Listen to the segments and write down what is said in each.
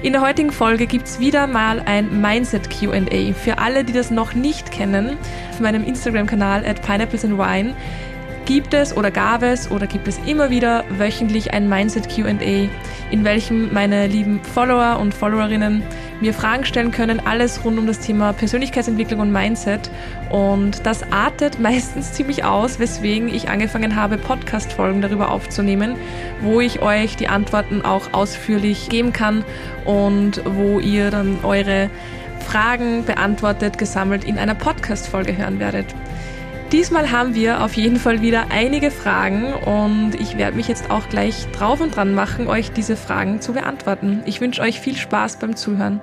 In der heutigen Folge gibt es wieder mal ein Mindset QA. Für alle, die das noch nicht kennen, auf meinem Instagram-Kanal at Pineapples Wine gibt es oder gab es oder gibt es immer wieder wöchentlich ein Mindset QA, in welchem meine lieben Follower und Followerinnen mir Fragen stellen können, alles rund um das Thema Persönlichkeitsentwicklung und Mindset. Und das artet meistens ziemlich aus, weswegen ich angefangen habe, Podcast-Folgen darüber aufzunehmen, wo ich euch die Antworten auch ausführlich geben kann und wo ihr dann eure Fragen beantwortet, gesammelt in einer Podcast-Folge hören werdet. Diesmal haben wir auf jeden Fall wieder einige Fragen und ich werde mich jetzt auch gleich drauf und dran machen, euch diese Fragen zu beantworten. Ich wünsche euch viel Spaß beim Zuhören.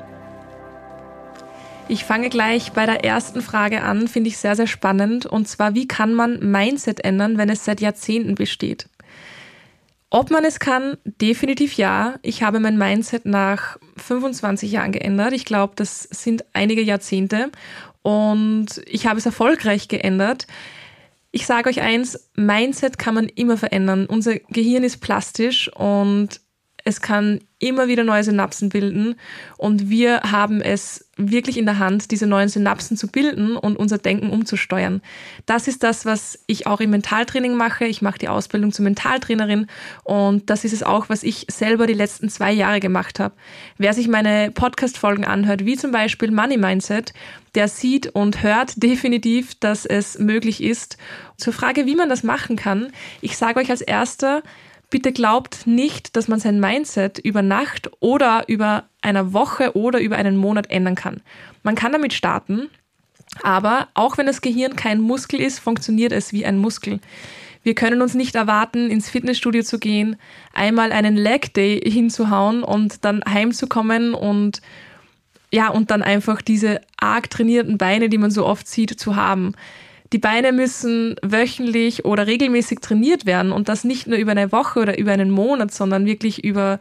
Ich fange gleich bei der ersten Frage an, finde ich sehr, sehr spannend. Und zwar, wie kann man Mindset ändern, wenn es seit Jahrzehnten besteht? Ob man es kann, definitiv ja. Ich habe mein Mindset nach 25 Jahren geändert. Ich glaube, das sind einige Jahrzehnte und ich habe es erfolgreich geändert. Ich sage euch eins, Mindset kann man immer verändern. Unser Gehirn ist plastisch und es kann immer wieder neue Synapsen bilden und wir haben es wirklich in der Hand, diese neuen Synapsen zu bilden und unser Denken umzusteuern. Das ist das, was ich auch im Mentaltraining mache. Ich mache die Ausbildung zur Mentaltrainerin und das ist es auch, was ich selber die letzten zwei Jahre gemacht habe. Wer sich meine Podcast-Folgen anhört, wie zum Beispiel Money Mindset, der sieht und hört definitiv, dass es möglich ist. Zur Frage, wie man das machen kann, ich sage euch als erster, bitte glaubt nicht, dass man sein Mindset über Nacht oder über eine Woche oder über einen Monat ändern kann. Man kann damit starten, aber auch wenn das Gehirn kein Muskel ist, funktioniert es wie ein Muskel. Wir können uns nicht erwarten, ins Fitnessstudio zu gehen, einmal einen Leg Day hinzuhauen und dann heimzukommen und ja, und dann einfach diese arg trainierten Beine, die man so oft sieht, zu haben. Die Beine müssen wöchentlich oder regelmäßig trainiert werden und das nicht nur über eine Woche oder über einen Monat, sondern wirklich über,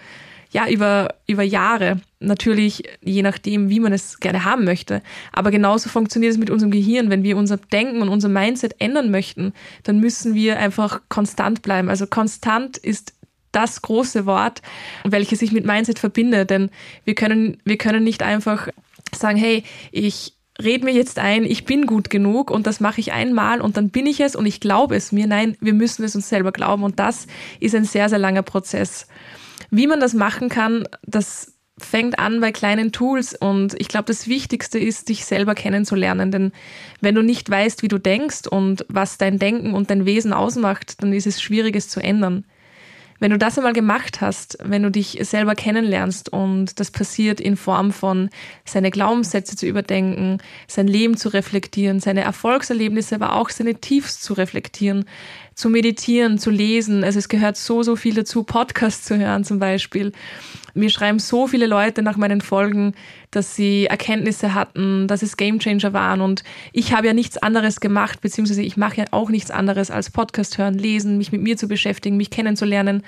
ja, über, über Jahre. Natürlich je nachdem, wie man es gerne haben möchte. Aber genauso funktioniert es mit unserem Gehirn. Wenn wir unser Denken und unser Mindset ändern möchten, dann müssen wir einfach konstant bleiben. Also konstant ist das große Wort, welches sich mit Mindset verbindet. Denn wir können, wir können nicht einfach sagen, hey, ich red mir jetzt ein, ich bin gut genug und das mache ich einmal und dann bin ich es und ich glaube es mir. Nein, wir müssen es uns selber glauben und das ist ein sehr, sehr langer Prozess. Wie man das machen kann, das fängt an bei kleinen Tools und ich glaube, das Wichtigste ist, dich selber kennenzulernen, denn wenn du nicht weißt, wie du denkst und was dein Denken und dein Wesen ausmacht, dann ist es schwierig, es zu ändern. Wenn du das einmal gemacht hast, wenn du dich selber kennenlernst und das passiert in Form von seine Glaubenssätze zu überdenken, sein Leben zu reflektieren, seine Erfolgserlebnisse, aber auch seine Tiefs zu reflektieren, zu meditieren, zu lesen. Also es gehört so, so viel dazu, Podcasts zu hören zum Beispiel. Mir schreiben so viele Leute nach meinen Folgen, dass sie Erkenntnisse hatten, dass es Gamechanger waren und ich habe ja nichts anderes gemacht, beziehungsweise ich mache ja auch nichts anderes als Podcast hören, lesen, mich mit mir zu beschäftigen, mich kennenzulernen,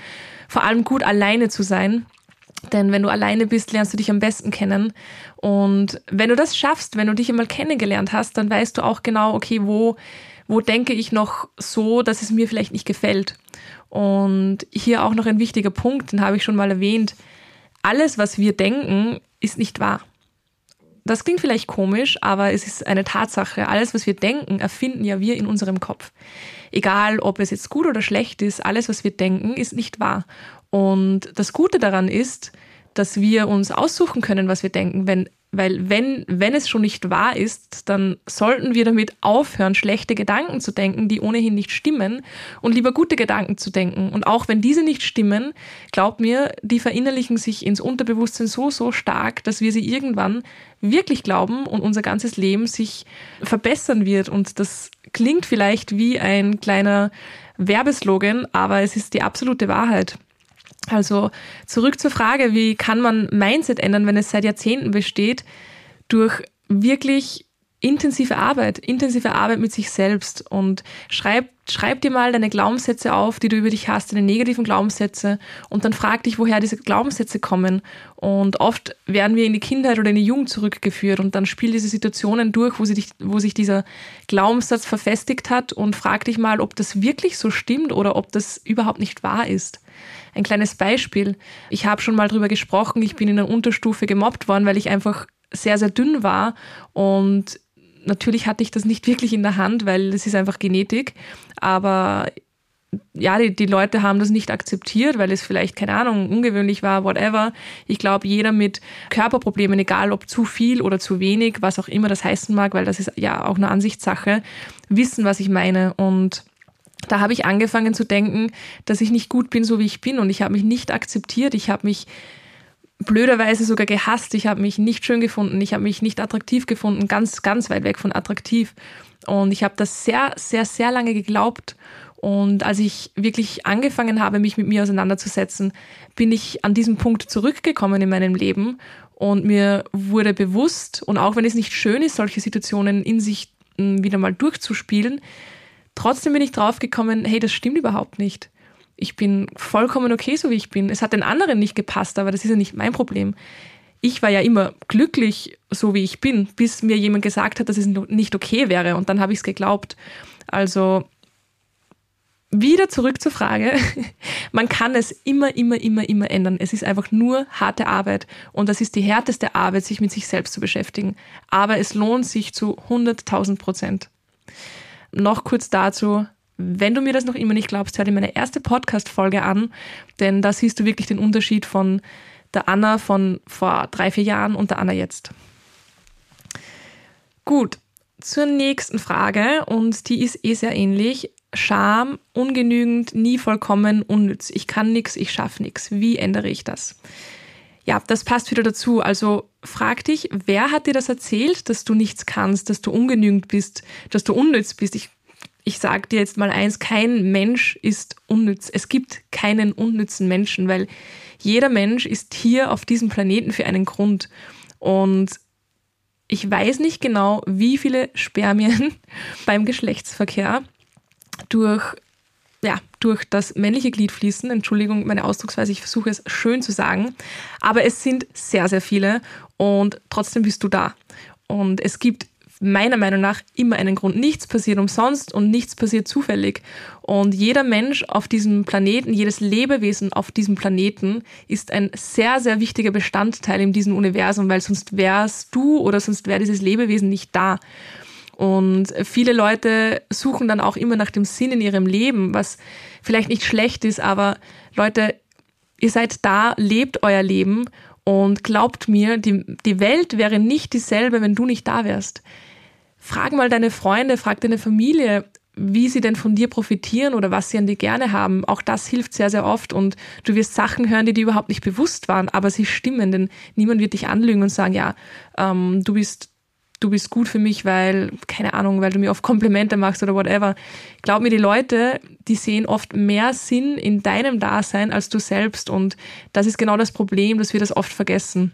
vor allem gut alleine zu sein. Denn wenn du alleine bist, lernst du dich am besten kennen. Und wenn du das schaffst, wenn du dich einmal kennengelernt hast, dann weißt du auch genau, okay, wo wo denke ich noch so, dass es mir vielleicht nicht gefällt. Und hier auch noch ein wichtiger Punkt, den habe ich schon mal erwähnt. Alles, was wir denken, ist nicht wahr. Das klingt vielleicht komisch, aber es ist eine Tatsache. Alles, was wir denken, erfinden ja wir in unserem Kopf. Egal, ob es jetzt gut oder schlecht ist, alles, was wir denken, ist nicht wahr. Und das Gute daran ist, dass wir uns aussuchen können, was wir denken. Wenn weil wenn, wenn es schon nicht wahr ist, dann sollten wir damit aufhören, schlechte Gedanken zu denken, die ohnehin nicht stimmen, und lieber gute Gedanken zu denken. Und auch wenn diese nicht stimmen, glaub mir, die verinnerlichen sich ins Unterbewusstsein so, so stark, dass wir sie irgendwann wirklich glauben und unser ganzes Leben sich verbessern wird. Und das klingt vielleicht wie ein kleiner Werbeslogan, aber es ist die absolute Wahrheit. Also zurück zur Frage, wie kann man Mindset ändern, wenn es seit Jahrzehnten besteht? Durch wirklich intensive Arbeit, intensive Arbeit mit sich selbst und schreib, schreib dir mal deine Glaubenssätze auf, die du über dich hast, deine negativen Glaubenssätze und dann frag dich, woher diese Glaubenssätze kommen. Und oft werden wir in die Kindheit oder in die Jugend zurückgeführt und dann spiel diese Situationen durch, wo, dich, wo sich dieser Glaubenssatz verfestigt hat und frag dich mal, ob das wirklich so stimmt oder ob das überhaupt nicht wahr ist. Ein kleines Beispiel. Ich habe schon mal drüber gesprochen, ich bin in der Unterstufe gemobbt worden, weil ich einfach sehr, sehr dünn war und natürlich hatte ich das nicht wirklich in der Hand, weil es ist einfach Genetik. Aber ja, die, die Leute haben das nicht akzeptiert, weil es vielleicht, keine Ahnung, ungewöhnlich war, whatever. Ich glaube, jeder mit Körperproblemen, egal ob zu viel oder zu wenig, was auch immer das heißen mag, weil das ist ja auch eine Ansichtssache, wissen, was ich meine. Und da habe ich angefangen zu denken, dass ich nicht gut bin, so wie ich bin. Und ich habe mich nicht akzeptiert. Ich habe mich blöderweise sogar gehasst. Ich habe mich nicht schön gefunden, ich habe mich nicht attraktiv gefunden, ganz, ganz weit weg von attraktiv. Und ich habe das sehr, sehr, sehr lange geglaubt. Und als ich wirklich angefangen habe, mich mit mir auseinanderzusetzen, bin ich an diesem Punkt zurückgekommen in meinem Leben und mir wurde bewusst, und auch wenn es nicht schön ist, solche Situationen in sich hm, wieder mal durchzuspielen, trotzdem bin ich draufgekommen, hey, das stimmt überhaupt nicht ich bin vollkommen okay, so wie ich bin. Es hat den anderen nicht gepasst, aber das ist ja nicht mein Problem. Ich war ja immer glücklich, so wie ich bin, bis mir jemand gesagt hat, dass es nicht okay wäre. Und dann habe ich es geglaubt. Also wieder zurück zur Frage. Man kann es immer, immer, immer, immer ändern. Es ist einfach nur harte Arbeit. Und das ist die härteste Arbeit, sich mit sich selbst zu beschäftigen. Aber es lohnt sich zu 100.000 Prozent. Noch kurz dazu, wenn du mir das noch immer nicht glaubst, hör dir meine erste Podcast-Folge an, denn da siehst du wirklich den Unterschied von der Anna von vor drei, vier Jahren und der Anna jetzt. Gut, zur nächsten Frage und die ist eh sehr ähnlich. Scham, ungenügend, nie vollkommen, unnütz. Ich kann nichts, ich schaffe nichts. Wie ändere ich das? Ja, das passt wieder dazu. Also frag dich, wer hat dir das erzählt, dass du nichts kannst, dass du ungenügend bist, dass du unnütz bist? Ich ich sage dir jetzt mal eins, kein Mensch ist unnütz. Es gibt keinen unnützen Menschen, weil jeder Mensch ist hier auf diesem Planeten für einen Grund. Und ich weiß nicht genau, wie viele Spermien beim Geschlechtsverkehr durch, ja, durch das männliche Glied fließen. Entschuldigung, meine Ausdrucksweise, ich versuche es schön zu sagen. Aber es sind sehr, sehr viele und trotzdem bist du da. Und es gibt meiner Meinung nach immer einen Grund. Nichts passiert umsonst und nichts passiert zufällig. Und jeder Mensch auf diesem Planeten, jedes Lebewesen auf diesem Planeten ist ein sehr, sehr wichtiger Bestandteil in diesem Universum, weil sonst wärst du oder sonst wäre dieses Lebewesen nicht da. Und viele Leute suchen dann auch immer nach dem Sinn in ihrem Leben, was vielleicht nicht schlecht ist, aber Leute, ihr seid da, lebt euer Leben und glaubt mir, die, die Welt wäre nicht dieselbe, wenn du nicht da wärst. Frag mal deine Freunde, frag deine Familie, wie sie denn von dir profitieren oder was sie an dir gerne haben. Auch das hilft sehr, sehr oft und du wirst Sachen hören, die dir überhaupt nicht bewusst waren, aber sie stimmen, denn niemand wird dich anlügen und sagen, ja, ähm, du bist du bist gut für mich, weil, keine Ahnung, weil du mir oft Komplimente machst oder whatever. Glaub mir, die Leute, die sehen oft mehr Sinn in deinem Dasein als du selbst und das ist genau das Problem, dass wir das oft vergessen.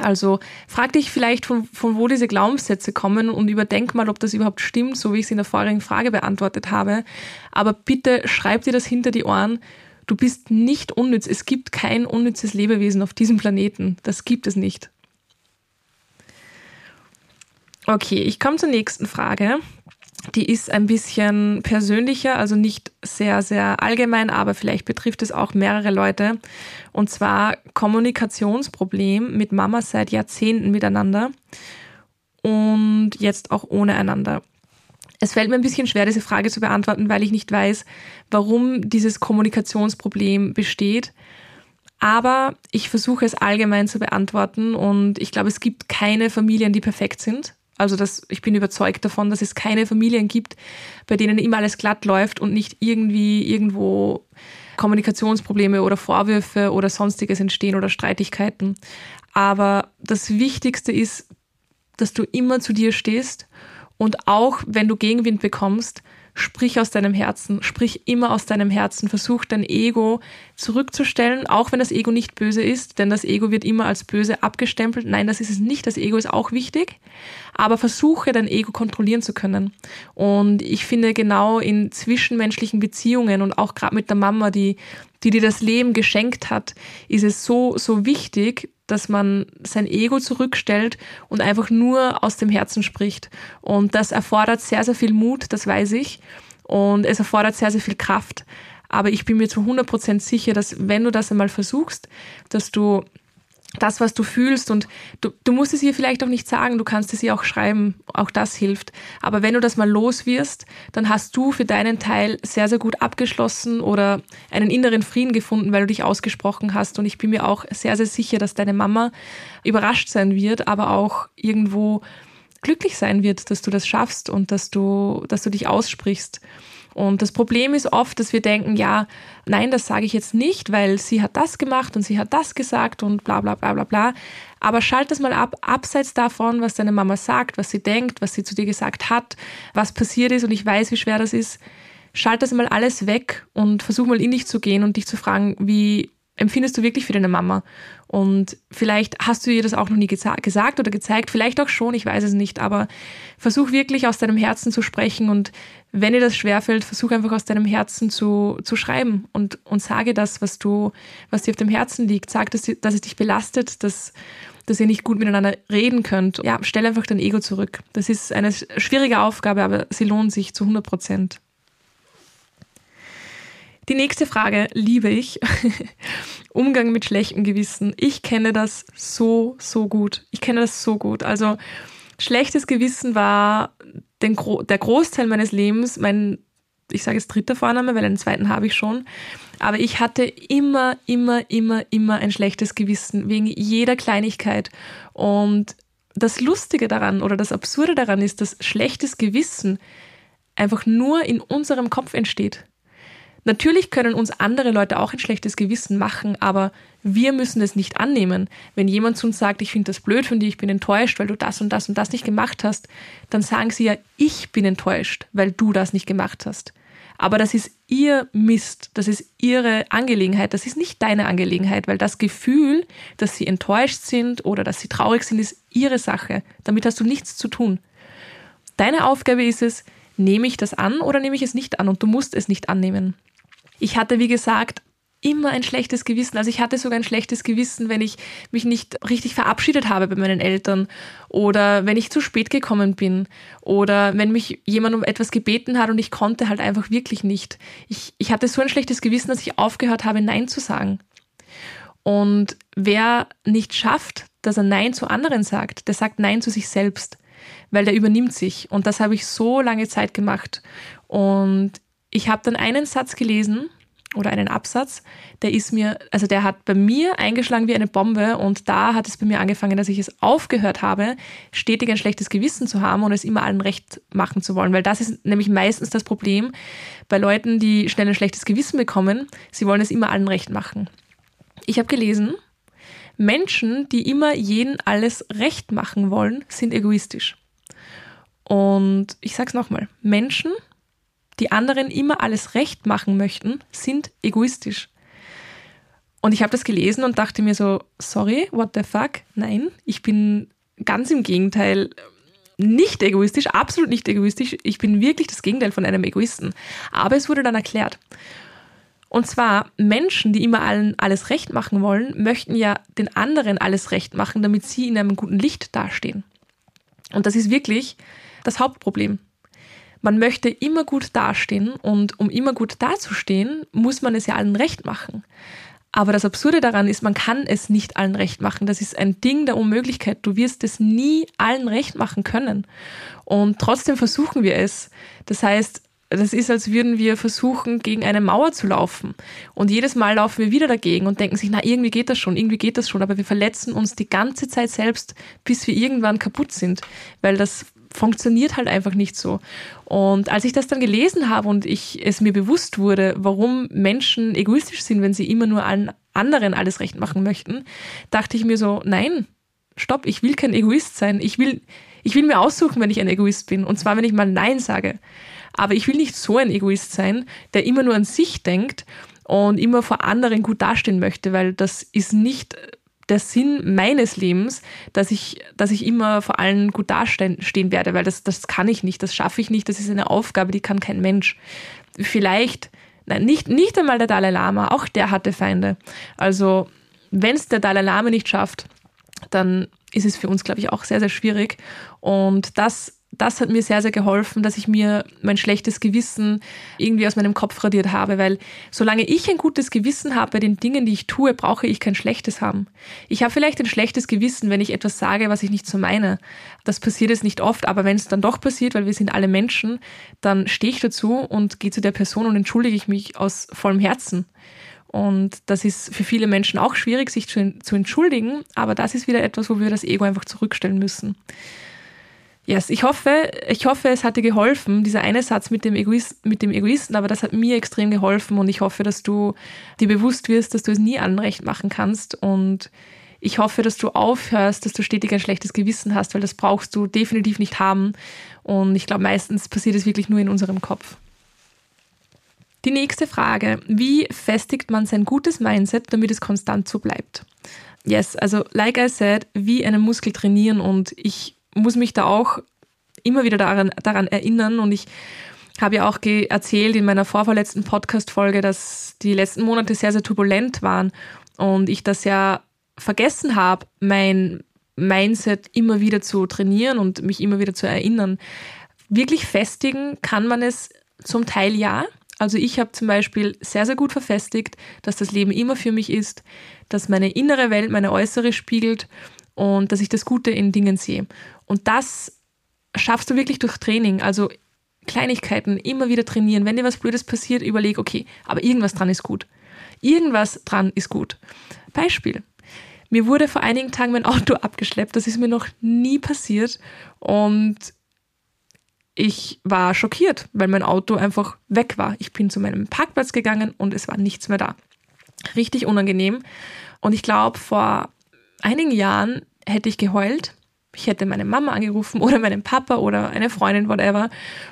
Also frag dich vielleicht, von, von wo diese Glaubenssätze kommen und überdenk mal, ob das überhaupt stimmt, so wie ich es in der vorigen Frage beantwortet habe. Aber bitte schreib dir das hinter die Ohren. Du bist nicht unnütz. Es gibt kein unnützes Lebewesen auf diesem Planeten. Das gibt es nicht. Okay, ich komme zur nächsten Frage. Die ist ein bisschen persönlicher, also nicht sehr, sehr allgemein, aber vielleicht betrifft es auch mehrere Leute. Und zwar Kommunikationsproblem mit Mama seit Jahrzehnten miteinander und jetzt auch ohne einander. Es fällt mir ein bisschen schwer, diese Frage zu beantworten, weil ich nicht weiß, warum dieses Kommunikationsproblem besteht. Aber ich versuche es allgemein zu beantworten und ich glaube, es gibt keine Familien, die perfekt sind. Also das, ich bin überzeugt davon, dass es keine Familien gibt, bei denen immer alles glatt läuft und nicht irgendwie irgendwo Kommunikationsprobleme oder Vorwürfe oder sonstiges entstehen oder Streitigkeiten. Aber das Wichtigste ist, dass du immer zu dir stehst und auch wenn du Gegenwind bekommst, sprich aus deinem Herzen, sprich immer aus deinem Herzen, versuch dein Ego zurückzustellen, auch wenn das Ego nicht böse ist, denn das Ego wird immer als böse abgestempelt. Nein, das ist es nicht, das Ego ist auch wichtig, aber versuche dein Ego kontrollieren zu können. Und ich finde genau in zwischenmenschlichen Beziehungen und auch gerade mit der Mama, die, die dir das Leben geschenkt hat, ist es so, so wichtig, dass man sein Ego zurückstellt und einfach nur aus dem Herzen spricht. Und das erfordert sehr, sehr viel Mut, das weiß ich. Und es erfordert sehr, sehr viel Kraft. Aber ich bin mir zu 100% sicher, dass wenn du das einmal versuchst, dass du das, was du fühlst und du, du musst es ihr vielleicht auch nicht sagen, du kannst es ihr auch schreiben, auch das hilft. Aber wenn du das mal los wirst, dann hast du für deinen Teil sehr, sehr gut abgeschlossen oder einen inneren Frieden gefunden, weil du dich ausgesprochen hast. Und ich bin mir auch sehr, sehr sicher, dass deine Mama überrascht sein wird, aber auch irgendwo glücklich sein wird, dass du das schaffst und dass du, dass du dich aussprichst. Und das Problem ist oft, dass wir denken, ja, nein, das sage ich jetzt nicht, weil sie hat das gemacht und sie hat das gesagt und bla bla bla bla bla. Aber schalt das mal ab, abseits davon, was deine Mama sagt, was sie denkt, was sie zu dir gesagt hat, was passiert ist und ich weiß, wie schwer das ist. Schalt das mal alles weg und versuch mal in dich zu gehen und dich zu fragen, wie empfindest du wirklich für deine Mama? Und vielleicht hast du ihr das auch noch nie gesagt oder gezeigt, vielleicht auch schon, ich weiß es nicht, aber versuch wirklich aus deinem Herzen zu sprechen und wenn dir das schwerfällt, versuch einfach aus deinem Herzen zu, zu schreiben und, und sage das, was du, was dir auf dem Herzen liegt. Sag, dass, dass es dich belastet, dass, dass ihr nicht gut miteinander reden könnt. Ja, stell einfach dein Ego zurück. Das ist eine schwierige Aufgabe, aber sie lohnt sich zu 100 Prozent. Die nächste Frage liebe ich. Umgang mit schlechtem Gewissen. Ich kenne das so, so gut. Ich kenne das so gut. Also schlechtes Gewissen war den Gro der Großteil meines Lebens mein, ich sage es dritter Vorname, weil einen zweiten habe ich schon. Aber ich hatte immer, immer, immer, immer ein schlechtes Gewissen wegen jeder Kleinigkeit. Und das Lustige daran oder das Absurde daran ist, dass schlechtes Gewissen einfach nur in unserem Kopf entsteht. Natürlich können uns andere Leute auch ein schlechtes Gewissen machen, aber wir müssen es nicht annehmen. Wenn jemand zu uns sagt, ich finde das blöd von dir, ich bin enttäuscht, weil du das und das und das nicht gemacht hast, dann sagen sie ja, ich bin enttäuscht, weil du das nicht gemacht hast. Aber das ist ihr Mist, das ist ihre Angelegenheit, das ist nicht deine Angelegenheit, weil das Gefühl, dass sie enttäuscht sind oder dass sie traurig sind, ist ihre Sache. Damit hast du nichts zu tun. Deine Aufgabe ist es, nehme ich das an oder nehme ich es nicht an und du musst es nicht annehmen. Ich hatte, wie gesagt, immer ein schlechtes Gewissen. Also ich hatte sogar ein schlechtes Gewissen, wenn ich mich nicht richtig verabschiedet habe bei meinen Eltern oder wenn ich zu spät gekommen bin oder wenn mich jemand um etwas gebeten hat und ich konnte halt einfach wirklich nicht. Ich, ich hatte so ein schlechtes Gewissen, dass ich aufgehört habe, Nein zu sagen. Und wer nicht schafft, dass er Nein zu anderen sagt, der sagt Nein zu sich selbst, weil der übernimmt sich. Und das habe ich so lange Zeit gemacht. Und ich habe dann einen Satz gelesen oder einen Absatz, der ist mir, also der hat bei mir eingeschlagen wie eine Bombe und da hat es bei mir angefangen, dass ich es aufgehört habe, stetig ein schlechtes Gewissen zu haben und es immer allen recht machen zu wollen, weil das ist nämlich meistens das Problem bei Leuten, die schnell ein schlechtes Gewissen bekommen, sie wollen es immer allen recht machen. Ich habe gelesen, Menschen, die immer jeden alles recht machen wollen, sind egoistisch. Und ich sage es nochmal, Menschen, die anderen immer alles recht machen möchten, sind egoistisch. Und ich habe das gelesen und dachte mir so, sorry, what the fuck? Nein, ich bin ganz im Gegenteil nicht egoistisch, absolut nicht egoistisch. Ich bin wirklich das Gegenteil von einem Egoisten. Aber es wurde dann erklärt. Und zwar Menschen, die immer allen alles recht machen wollen, möchten ja den anderen alles recht machen, damit sie in einem guten Licht dastehen. Und das ist wirklich das Hauptproblem. Man möchte immer gut dastehen und um immer gut dazustehen, muss man es ja allen recht machen. Aber das Absurde daran ist, man kann es nicht allen recht machen. Das ist ein Ding der Unmöglichkeit. Du wirst es nie allen recht machen können. Und trotzdem versuchen wir es. Das heißt, das ist, als würden wir versuchen, gegen eine Mauer zu laufen. Und jedes Mal laufen wir wieder dagegen und denken sich, na, irgendwie geht das schon, irgendwie geht das schon. Aber wir verletzen uns die ganze Zeit selbst, bis wir irgendwann kaputt sind. Weil das funktioniert halt einfach nicht so. Und als ich das dann gelesen habe und ich es mir bewusst wurde, warum Menschen egoistisch sind, wenn sie immer nur allen anderen alles recht machen möchten, dachte ich mir so, nein, stopp, ich will kein Egoist sein. Ich will, ich will mir aussuchen, wenn ich ein Egoist bin. Und zwar, wenn ich mal Nein sage. Aber ich will nicht so ein Egoist sein, der immer nur an sich denkt und immer vor anderen gut dastehen möchte, weil das ist nicht der Sinn meines Lebens, dass ich, dass ich immer vor allen gut dastehen werde, weil das, das kann ich nicht, das schaffe ich nicht, das ist eine Aufgabe, die kann kein Mensch. Vielleicht, nein, nicht, nicht einmal der Dalai Lama, auch der hatte Feinde. Also, wenn es der Dalai Lama nicht schafft, dann ist es für uns, glaube ich, auch sehr, sehr schwierig. Und das das hat mir sehr, sehr geholfen, dass ich mir mein schlechtes Gewissen irgendwie aus meinem Kopf radiert habe, weil solange ich ein gutes Gewissen habe bei den Dingen, die ich tue, brauche ich kein schlechtes haben. Ich habe vielleicht ein schlechtes Gewissen, wenn ich etwas sage, was ich nicht so meine. Das passiert es nicht oft, aber wenn es dann doch passiert, weil wir sind alle Menschen, dann stehe ich dazu und gehe zu der Person und entschuldige ich mich aus vollem Herzen. Und das ist für viele Menschen auch schwierig, sich zu, zu entschuldigen, aber das ist wieder etwas, wo wir das Ego einfach zurückstellen müssen. Yes, ich hoffe, ich hoffe, es hat dir geholfen, dieser eine Satz mit dem, Egoist, mit dem Egoisten, aber das hat mir extrem geholfen und ich hoffe, dass du dir bewusst wirst, dass du es nie anrecht machen kannst und ich hoffe, dass du aufhörst, dass du stetig ein schlechtes Gewissen hast, weil das brauchst du definitiv nicht haben und ich glaube, meistens passiert es wirklich nur in unserem Kopf. Die nächste Frage, wie festigt man sein gutes Mindset, damit es konstant so bleibt? Yes, also like I said, wie einen Muskel trainieren und ich muss mich da auch immer wieder daran, daran erinnern und ich habe ja auch erzählt in meiner vorverletzten Podcast-Folge, dass die letzten Monate sehr, sehr turbulent waren und ich das ja vergessen habe, mein Mindset immer wieder zu trainieren und mich immer wieder zu erinnern. Wirklich festigen kann man es zum Teil ja. Also ich habe zum Beispiel sehr, sehr gut verfestigt, dass das Leben immer für mich ist, dass meine innere Welt meine äußere spiegelt und dass ich das Gute in Dingen sehe. Und das schaffst du wirklich durch Training. Also Kleinigkeiten immer wieder trainieren. Wenn dir was Blödes passiert, überleg, okay, aber irgendwas dran ist gut. Irgendwas dran ist gut. Beispiel. Mir wurde vor einigen Tagen mein Auto abgeschleppt. Das ist mir noch nie passiert. Und ich war schockiert, weil mein Auto einfach weg war. Ich bin zu meinem Parkplatz gegangen und es war nichts mehr da. Richtig unangenehm. Und ich glaube, vor einigen Jahren hätte ich geheult. Ich hätte meine Mama angerufen oder meinen Papa oder eine Freundin, whatever,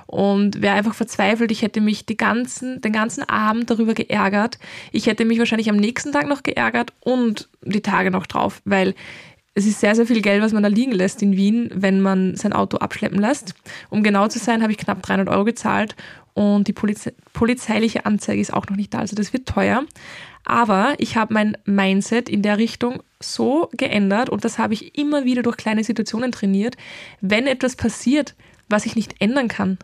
und wäre einfach verzweifelt. Ich hätte mich ganzen, den ganzen Abend darüber geärgert. Ich hätte mich wahrscheinlich am nächsten Tag noch geärgert und die Tage noch drauf, weil es ist sehr, sehr viel Geld, was man da liegen lässt in Wien, wenn man sein Auto abschleppen lässt. Um genau zu sein, habe ich knapp 300 Euro gezahlt und die Polize polizeiliche Anzeige ist auch noch nicht da. Also das wird teuer. Aber ich habe mein Mindset in der Richtung so geändert und das habe ich immer wieder durch kleine Situationen trainiert. Wenn etwas passiert, was ich nicht ändern kann,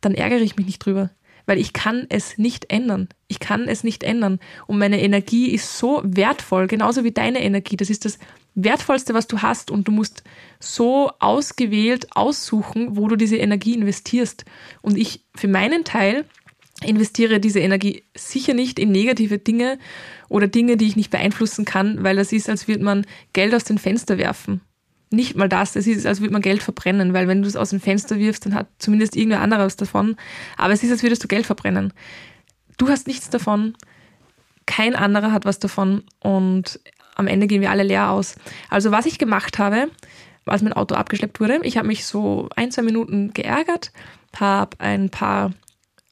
dann ärgere ich mich nicht drüber, weil ich kann es nicht ändern. Ich kann es nicht ändern. Und meine Energie ist so wertvoll, genauso wie deine Energie. Das ist das Wertvollste, was du hast und du musst so ausgewählt aussuchen, wo du diese Energie investierst. Und ich für meinen Teil investiere diese Energie sicher nicht in negative Dinge oder Dinge, die ich nicht beeinflussen kann, weil das ist, als würde man Geld aus dem Fenster werfen. Nicht mal das, es ist, als würde man Geld verbrennen, weil wenn du es aus dem Fenster wirfst, dann hat zumindest irgendwer anderes davon. Aber es ist, als würdest du Geld verbrennen. Du hast nichts davon, kein anderer hat was davon und am Ende gehen wir alle leer aus. Also was ich gemacht habe, als mein Auto abgeschleppt wurde, ich habe mich so ein, zwei Minuten geärgert, habe ein paar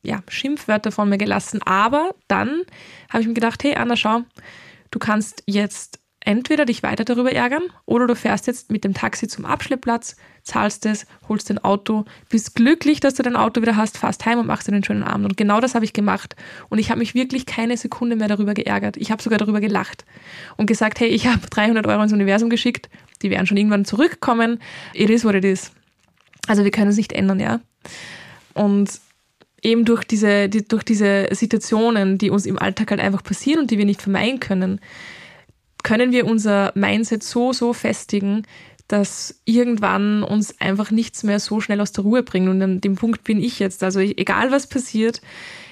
ja, Schimpfwörter von mir gelassen. Aber dann habe ich mir gedacht, hey Anna, schau, du kannst jetzt entweder dich weiter darüber ärgern oder du fährst jetzt mit dem Taxi zum Abschleppplatz, zahlst es, holst dein Auto, bist glücklich, dass du dein Auto wieder hast, fährst heim und machst dir einen schönen Abend. Und genau das habe ich gemacht. Und ich habe mich wirklich keine Sekunde mehr darüber geärgert. Ich habe sogar darüber gelacht und gesagt, hey, ich habe 300 Euro ins Universum geschickt, die werden schon irgendwann zurückkommen. It is what it is. Also wir können es nicht ändern, ja. Und eben durch diese, die, durch diese Situationen, die uns im Alltag halt einfach passieren und die wir nicht vermeiden können, können wir unser Mindset so, so festigen, dass irgendwann uns einfach nichts mehr so schnell aus der Ruhe bringt. Und an dem Punkt bin ich jetzt. Also egal was passiert,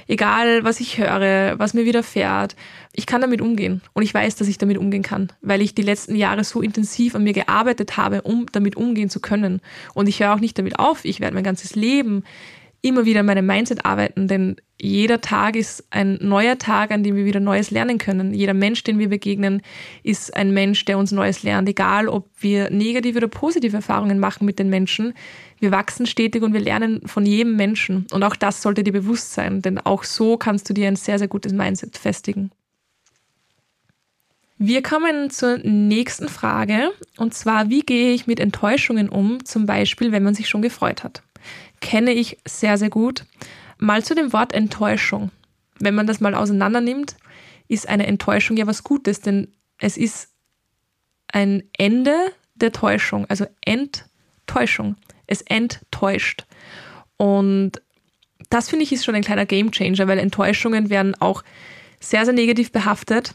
egal was ich höre, was mir widerfährt, ich kann damit umgehen. Und ich weiß, dass ich damit umgehen kann, weil ich die letzten Jahre so intensiv an mir gearbeitet habe, um damit umgehen zu können. Und ich höre auch nicht damit auf. Ich werde mein ganzes Leben immer wieder an meinem Mindset arbeiten, denn jeder Tag ist ein neuer Tag, an dem wir wieder Neues lernen können. Jeder Mensch, den wir begegnen, ist ein Mensch, der uns Neues lernt. Egal, ob wir negative oder positive Erfahrungen machen mit den Menschen. Wir wachsen stetig und wir lernen von jedem Menschen. Und auch das sollte dir bewusst sein, denn auch so kannst du dir ein sehr, sehr gutes Mindset festigen. Wir kommen zur nächsten Frage und zwar, wie gehe ich mit Enttäuschungen um, zum Beispiel, wenn man sich schon gefreut hat? Kenne ich sehr, sehr gut. Mal zu dem Wort Enttäuschung. Wenn man das mal auseinander nimmt, ist eine Enttäuschung ja was Gutes, denn es ist ein Ende der Täuschung, also Enttäuschung es enttäuscht. Und das finde ich ist schon ein kleiner Gamechanger, weil Enttäuschungen werden auch sehr, sehr negativ behaftet.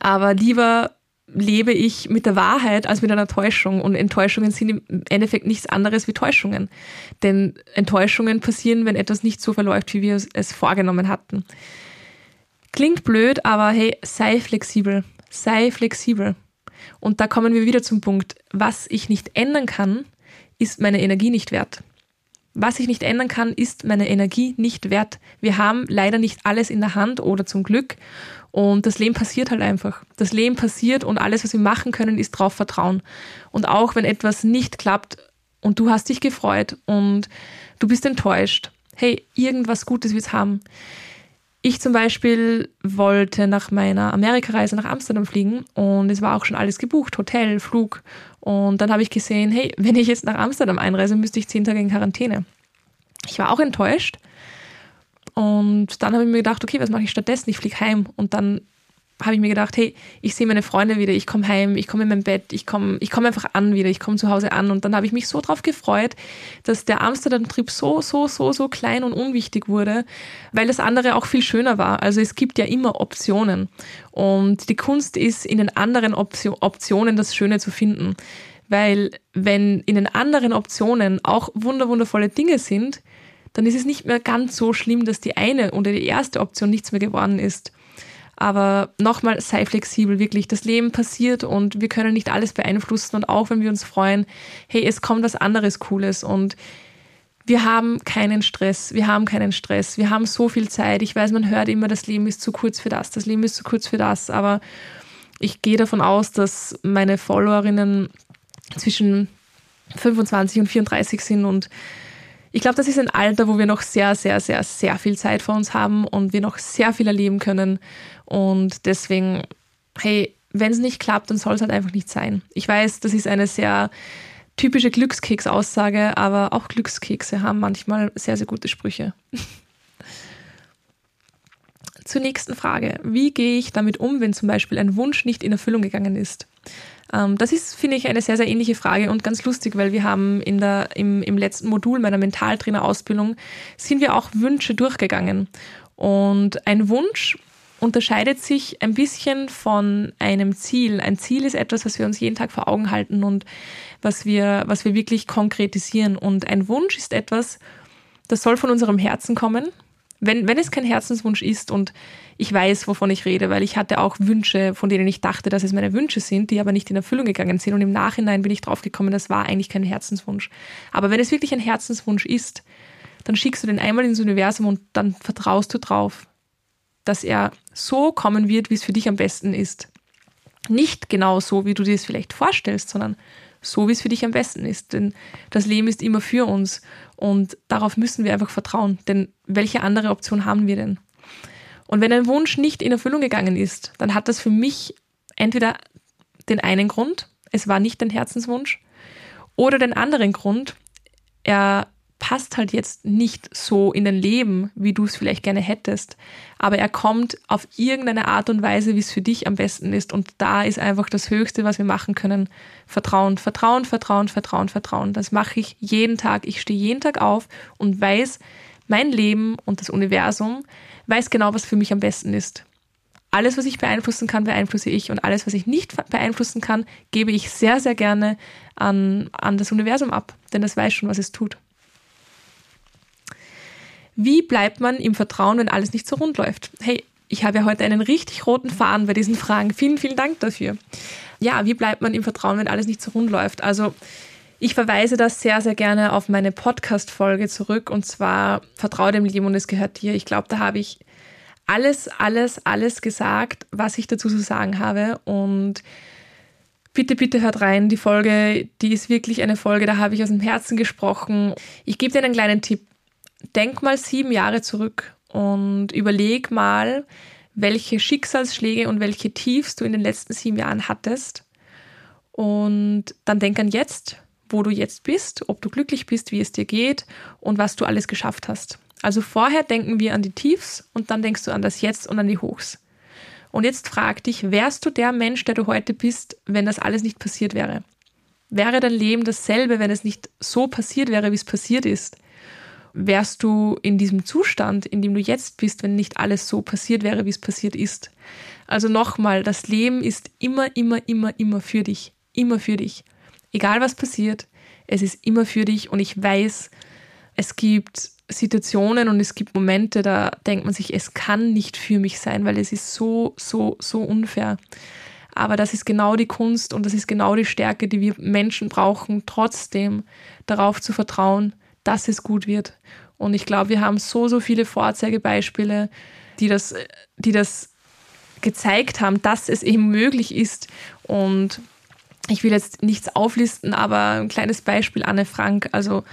Aber lieber lebe ich mit der Wahrheit als mit einer Täuschung. Und Enttäuschungen sind im Endeffekt nichts anderes wie Täuschungen. Denn Enttäuschungen passieren, wenn etwas nicht so verläuft, wie wir es vorgenommen hatten. Klingt blöd, aber hey, sei flexibel. Sei flexibel. Und da kommen wir wieder zum Punkt, was ich nicht ändern kann, ist meine Energie nicht wert. Was ich nicht ändern kann, ist meine Energie nicht wert. Wir haben leider nicht alles in der Hand oder zum Glück. Und das Leben passiert halt einfach. Das Leben passiert und alles, was wir machen können, ist darauf vertrauen. Und auch wenn etwas nicht klappt und du hast dich gefreut und du bist enttäuscht, hey, irgendwas Gutes wird es haben. Ich zum Beispiel wollte nach meiner Amerikareise nach Amsterdam fliegen und es war auch schon alles gebucht, Hotel, Flug. Und dann habe ich gesehen, hey, wenn ich jetzt nach Amsterdam einreise, müsste ich zehn Tage in Quarantäne. Ich war auch enttäuscht. Und dann habe ich mir gedacht, okay, was mache ich stattdessen? Ich fliege heim. Und dann habe ich mir gedacht, hey, ich sehe meine Freunde wieder, ich komme heim, ich komme in mein Bett, ich komme ich komm einfach an wieder, ich komme zu Hause an. Und dann habe ich mich so drauf gefreut, dass der Amsterdam-Trip so, so, so, so klein und unwichtig wurde, weil das andere auch viel schöner war. Also es gibt ja immer Optionen. Und die Kunst ist, in den anderen Option, Optionen das Schöne zu finden. Weil wenn in den anderen Optionen auch wunderwundervolle Dinge sind, dann ist es nicht mehr ganz so schlimm, dass die eine oder die erste Option nichts mehr geworden ist. Aber nochmal, sei flexibel, wirklich. Das Leben passiert und wir können nicht alles beeinflussen. Und auch wenn wir uns freuen, hey, es kommt was anderes Cooles und wir haben keinen Stress, wir haben keinen Stress, wir haben so viel Zeit. Ich weiß, man hört immer, das Leben ist zu kurz für das, das Leben ist zu kurz für das, aber ich gehe davon aus, dass meine Followerinnen zwischen 25 und 34 sind und ich glaube, das ist ein Alter, wo wir noch sehr, sehr, sehr, sehr viel Zeit vor uns haben und wir noch sehr viel erleben können. Und deswegen, hey, wenn es nicht klappt, dann soll es halt einfach nicht sein. Ich weiß, das ist eine sehr typische Glückskeks-Aussage, aber auch Glückskekse haben manchmal sehr, sehr gute Sprüche. Zur nächsten Frage. Wie gehe ich damit um, wenn zum Beispiel ein Wunsch nicht in Erfüllung gegangen ist? Ähm, das ist, finde ich, eine sehr, sehr ähnliche Frage und ganz lustig, weil wir haben in der, im, im letzten Modul meiner Mentaltrainer-Ausbildung sind wir auch Wünsche durchgegangen. Und ein Wunsch unterscheidet sich ein bisschen von einem Ziel. Ein Ziel ist etwas, was wir uns jeden Tag vor Augen halten und was wir, was wir wirklich konkretisieren. Und ein Wunsch ist etwas, das soll von unserem Herzen kommen. Wenn, wenn es kein Herzenswunsch ist und ich weiß, wovon ich rede, weil ich hatte auch Wünsche, von denen ich dachte, dass es meine Wünsche sind, die aber nicht in Erfüllung gegangen sind. Und im Nachhinein bin ich draufgekommen, das war eigentlich kein Herzenswunsch. Aber wenn es wirklich ein Herzenswunsch ist, dann schickst du den einmal ins Universum und dann vertraust du drauf, dass er so kommen wird, wie es für dich am besten ist. Nicht genau so, wie du dir es vielleicht vorstellst, sondern so, wie es für dich am besten ist. Denn das Leben ist immer für uns und darauf müssen wir einfach vertrauen. Denn welche andere Option haben wir denn? Und wenn ein Wunsch nicht in Erfüllung gegangen ist, dann hat das für mich entweder den einen Grund, es war nicht dein Herzenswunsch, oder den anderen Grund, er passt halt jetzt nicht so in dein Leben, wie du es vielleicht gerne hättest, aber er kommt auf irgendeine Art und Weise, wie es für dich am besten ist. Und da ist einfach das Höchste, was wir machen können, Vertrauen, Vertrauen, Vertrauen, Vertrauen, Vertrauen. Das mache ich jeden Tag. Ich stehe jeden Tag auf und weiß, mein Leben und das Universum weiß genau, was für mich am besten ist. Alles, was ich beeinflussen kann, beeinflusse ich und alles, was ich nicht beeinflussen kann, gebe ich sehr, sehr gerne an, an das Universum ab, denn das weiß schon, was es tut. Wie bleibt man im Vertrauen, wenn alles nicht so rund läuft? Hey, ich habe ja heute einen richtig roten Faden bei diesen Fragen. Vielen, vielen Dank dafür. Ja, wie bleibt man im Vertrauen, wenn alles nicht so rund läuft? Also Ich verweise das sehr, sehr gerne auf meine Podcast-Folge zurück und zwar Vertraue dem Leben und es gehört dir. Ich glaube, da habe ich alles, alles, alles gesagt, was ich dazu zu sagen habe und Bitte, bitte hört rein. Die Folge, die ist wirklich eine Folge, da habe ich aus dem Herzen gesprochen. Ich gebe dir einen kleinen Tipp. Denk mal sieben Jahre zurück und überleg mal, welche Schicksalsschläge und welche Tiefs du in den letzten sieben Jahren hattest. Und dann denk an jetzt, wo du jetzt bist, ob du glücklich bist, wie es dir geht und was du alles geschafft hast. Also vorher denken wir an die Tiefs und dann denkst du an das Jetzt und an die Hochs. Und jetzt frag dich, wärst du der Mensch, der du heute bist, wenn das alles nicht passiert wäre? Wäre dein Leben dasselbe, wenn es nicht so passiert wäre, wie es passiert ist? Wärst du in diesem Zustand, in dem du jetzt bist, wenn nicht alles so passiert wäre, wie es passiert ist? Also nochmal, das Leben ist immer, immer, immer, immer für dich. Immer für dich. Egal was passiert, es ist immer für dich und ich weiß, es gibt Situationen und es gibt Momente, da denkt man sich, es kann nicht für mich sein, weil es ist so, so, so unfair. Aber das ist genau die Kunst und das ist genau die Stärke, die wir Menschen brauchen, trotzdem darauf zu vertrauen, dass es gut wird. Und ich glaube, wir haben so, so viele Vorzeigebeispiele, die das, die das gezeigt haben, dass es eben möglich ist. Und ich will jetzt nichts auflisten, aber ein kleines Beispiel, Anne Frank. Also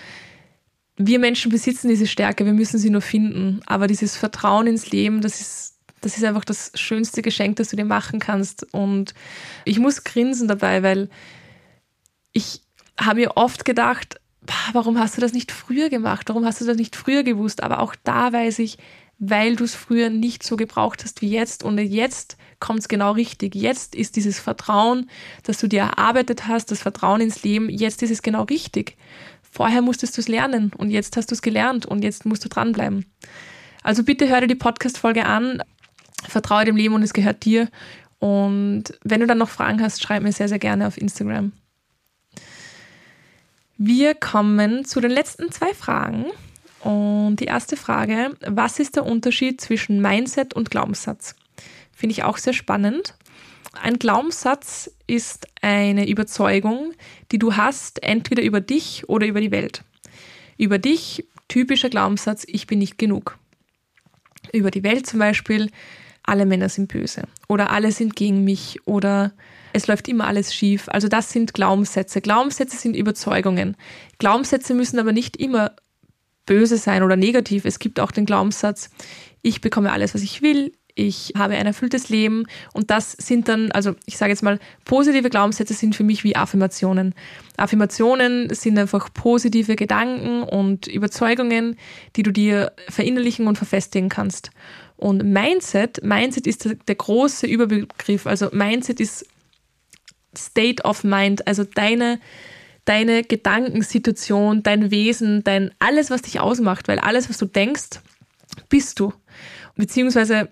wir Menschen besitzen diese Stärke, wir müssen sie nur finden. Aber dieses Vertrauen ins Leben, das ist, das ist einfach das schönste Geschenk, das du dir machen kannst. Und ich muss grinsen dabei, weil ich habe mir oft gedacht, warum hast du das nicht früher gemacht? Warum hast du das nicht früher gewusst? Aber auch da weiß ich, weil du es früher nicht so gebraucht hast wie jetzt. Und jetzt kommt es genau richtig. Jetzt ist dieses Vertrauen, das du dir erarbeitet hast, das Vertrauen ins Leben, jetzt ist es genau richtig. Vorher musstest du es lernen und jetzt hast du es gelernt und jetzt musst du dranbleiben. Also bitte hör dir die Podcast-Folge an, vertraue dem Leben und es gehört dir. Und wenn du dann noch Fragen hast, schreib mir sehr, sehr gerne auf Instagram. Wir kommen zu den letzten zwei Fragen. Und die erste Frage, was ist der Unterschied zwischen Mindset und Glaubenssatz? Finde ich auch sehr spannend. Ein Glaubenssatz ist eine Überzeugung, die du hast, entweder über dich oder über die Welt. Über dich, typischer Glaubenssatz, ich bin nicht genug. Über die Welt zum Beispiel, alle Männer sind böse oder alle sind gegen mich oder es läuft immer alles schief. Also das sind Glaubenssätze. Glaubenssätze sind Überzeugungen. Glaubenssätze müssen aber nicht immer böse sein oder negativ. Es gibt auch den Glaubenssatz, ich bekomme alles, was ich will, ich habe ein erfülltes Leben und das sind dann, also ich sage jetzt mal, positive Glaubenssätze sind für mich wie Affirmationen. Affirmationen sind einfach positive Gedanken und Überzeugungen, die du dir verinnerlichen und verfestigen kannst. Und Mindset, Mindset ist der, der große Überbegriff. Also Mindset ist State of Mind, also deine deine Gedankensituation, dein Wesen, dein alles, was dich ausmacht, weil alles, was du denkst, bist du. Beziehungsweise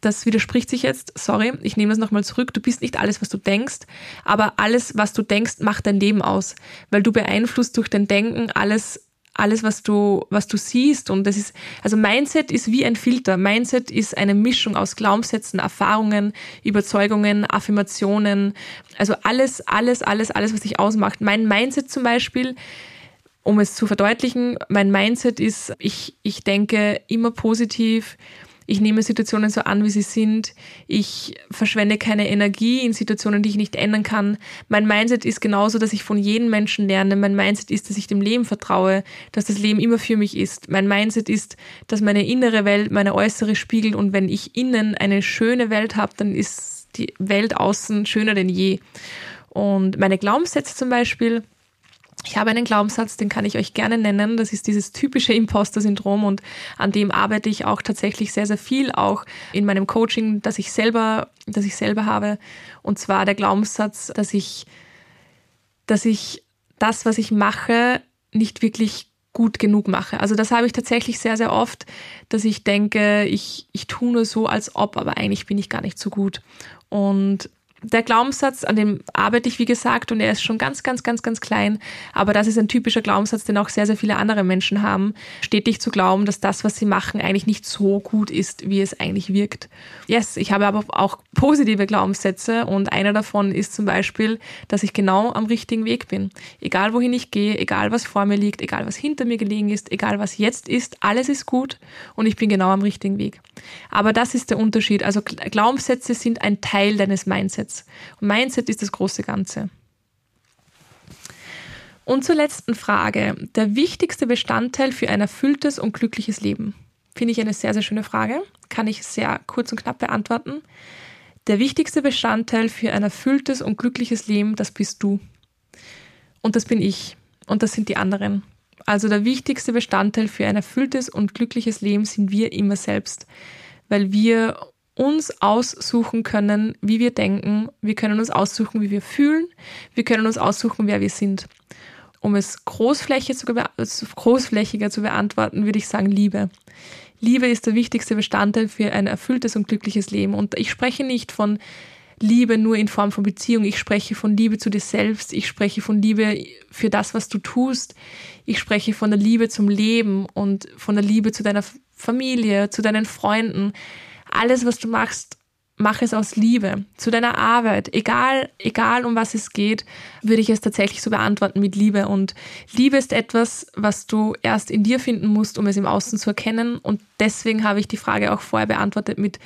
das widerspricht sich jetzt, sorry, ich nehme das nochmal zurück, du bist nicht alles, was du denkst, aber alles, was du denkst, macht dein Leben aus, weil du beeinflusst durch dein Denken alles, alles, was du, was du siehst und das ist, also Mindset ist wie ein Filter. Mindset ist eine Mischung aus Glaubenssätzen, Erfahrungen, Überzeugungen, Affirmationen, also alles, alles, alles, alles, was dich ausmacht. Mein Mindset zum Beispiel, um es zu verdeutlichen, mein Mindset ist, ich, ich denke immer positiv, ich nehme Situationen so an, wie sie sind. Ich verschwende keine Energie in Situationen, die ich nicht ändern kann. Mein Mindset ist genauso, dass ich von jedem Menschen lerne. Mein Mindset ist, dass ich dem Leben vertraue, dass das Leben immer für mich ist. Mein Mindset ist, dass meine innere Welt meine äußere spiegelt und wenn ich innen eine schöne Welt habe, dann ist die Welt außen schöner denn je. Und meine Glaubenssätze zum Beispiel, ich habe einen Glaubenssatz, den kann ich euch gerne nennen. Das ist dieses typische Imposter-Syndrom und an dem arbeite ich auch tatsächlich sehr, sehr viel, auch in meinem Coaching, das ich selber, das ich selber habe. Und zwar der Glaubenssatz, dass ich, dass ich das, was ich mache, nicht wirklich gut genug mache. Also das habe ich tatsächlich sehr, sehr oft, dass ich denke, ich, ich tue nur so, als ob, aber eigentlich bin ich gar nicht so gut. Und der Glaubenssatz, an dem arbeite ich, wie gesagt, und er ist schon ganz, ganz, ganz, ganz klein. Aber das ist ein typischer Glaubenssatz, den auch sehr, sehr viele andere Menschen haben. Stetig zu glauben, dass das, was sie machen, eigentlich nicht so gut ist, wie es eigentlich wirkt. Yes, ich habe aber auch positive Glaubenssätze und einer davon ist zum Beispiel, dass ich genau am richtigen Weg bin. Egal wohin ich gehe, egal was vor mir liegt, egal was hinter mir gelegen ist, egal was jetzt ist, alles ist gut und ich bin genau am richtigen Weg. Aber das ist der Unterschied. Also Glaubenssätze sind ein Teil deines Mindsets. Mindsets. Und Mindset ist das große Ganze. Und zur letzten Frage. Der wichtigste Bestandteil für ein erfülltes und glückliches Leben. Finde ich eine sehr, sehr schöne Frage. Kann ich sehr kurz und knapp beantworten. Der wichtigste Bestandteil für ein erfülltes und glückliches Leben, das bist du. Und das bin ich. Und das sind die anderen. Also der wichtigste Bestandteil für ein erfülltes und glückliches Leben sind wir immer selbst, weil wir uns aussuchen können, wie wir denken. Wir können uns aussuchen, wie wir fühlen. Wir können uns aussuchen, wer wir sind. Um es großflächiger zu beantworten, würde ich sagen Liebe. Liebe ist der wichtigste Bestandteil für ein erfülltes und glückliches Leben. Und ich spreche nicht von Liebe nur in Form von Beziehung. Ich spreche von Liebe zu dir selbst. Ich spreche von Liebe für das, was du tust. Ich spreche von der Liebe zum Leben und von der Liebe zu deiner Familie, zu deinen Freunden alles, was du machst, mach es aus Liebe zu deiner Arbeit. Egal, egal um was es geht, würde ich es tatsächlich so beantworten mit Liebe. Und Liebe ist etwas, was du erst in dir finden musst, um es im Außen zu erkennen. Und deswegen habe ich die Frage auch vorher beantwortet mit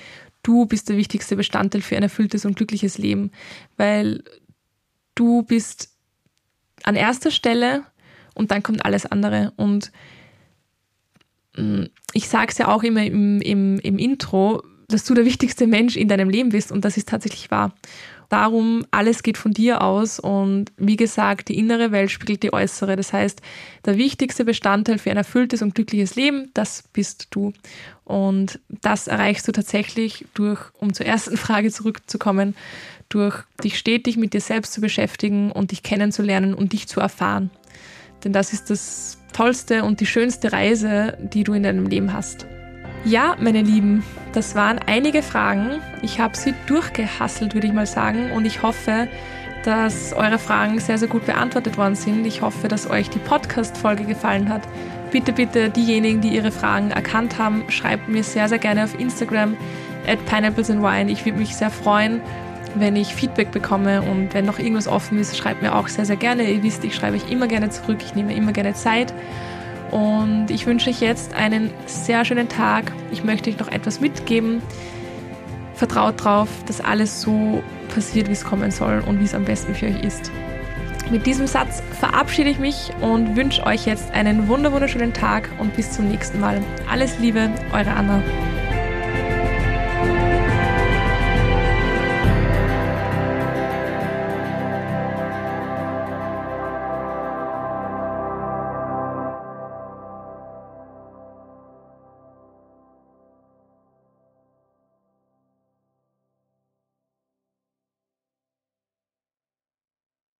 Du bist der wichtigste Bestandteil für ein erfülltes und glückliches Leben, weil du bist an erster Stelle und dann kommt alles andere. Und mm, ich sage es ja auch immer im, im, im Intro, dass du der wichtigste Mensch in deinem Leben bist und das ist tatsächlich wahr. Darum, alles geht von dir aus und wie gesagt, die innere Welt spiegelt die äußere. Das heißt, der wichtigste Bestandteil für ein erfülltes und glückliches Leben, das bist du. Und das erreichst du tatsächlich durch, um zur ersten Frage zurückzukommen, durch dich stetig mit dir selbst zu beschäftigen und dich kennenzulernen und dich zu erfahren. Denn das ist das tollste und die schönste Reise, die du in deinem Leben hast. Ja, meine Lieben, das waren einige Fragen. Ich habe sie durchgehasselt, würde ich mal sagen. Und ich hoffe, dass eure Fragen sehr, sehr gut beantwortet worden sind. Ich hoffe, dass euch die Podcast-Folge gefallen hat. Bitte, bitte, diejenigen, die ihre Fragen erkannt haben, schreibt mir sehr, sehr gerne auf Instagram at pineapples and wine. Ich würde mich sehr freuen, wenn ich Feedback bekomme und wenn noch irgendwas offen ist, schreibt mir auch sehr, sehr gerne. Ihr wisst, ich schreibe euch immer gerne zurück. Ich nehme immer gerne Zeit. Und ich wünsche euch jetzt einen sehr schönen Tag. Ich möchte euch noch etwas mitgeben. Vertraut darauf, dass alles so passiert, wie es kommen soll und wie es am besten für euch ist. Mit diesem Satz verabschiede ich mich und wünsche euch jetzt einen wunderschönen Tag und bis zum nächsten Mal. Alles Liebe, eure Anna.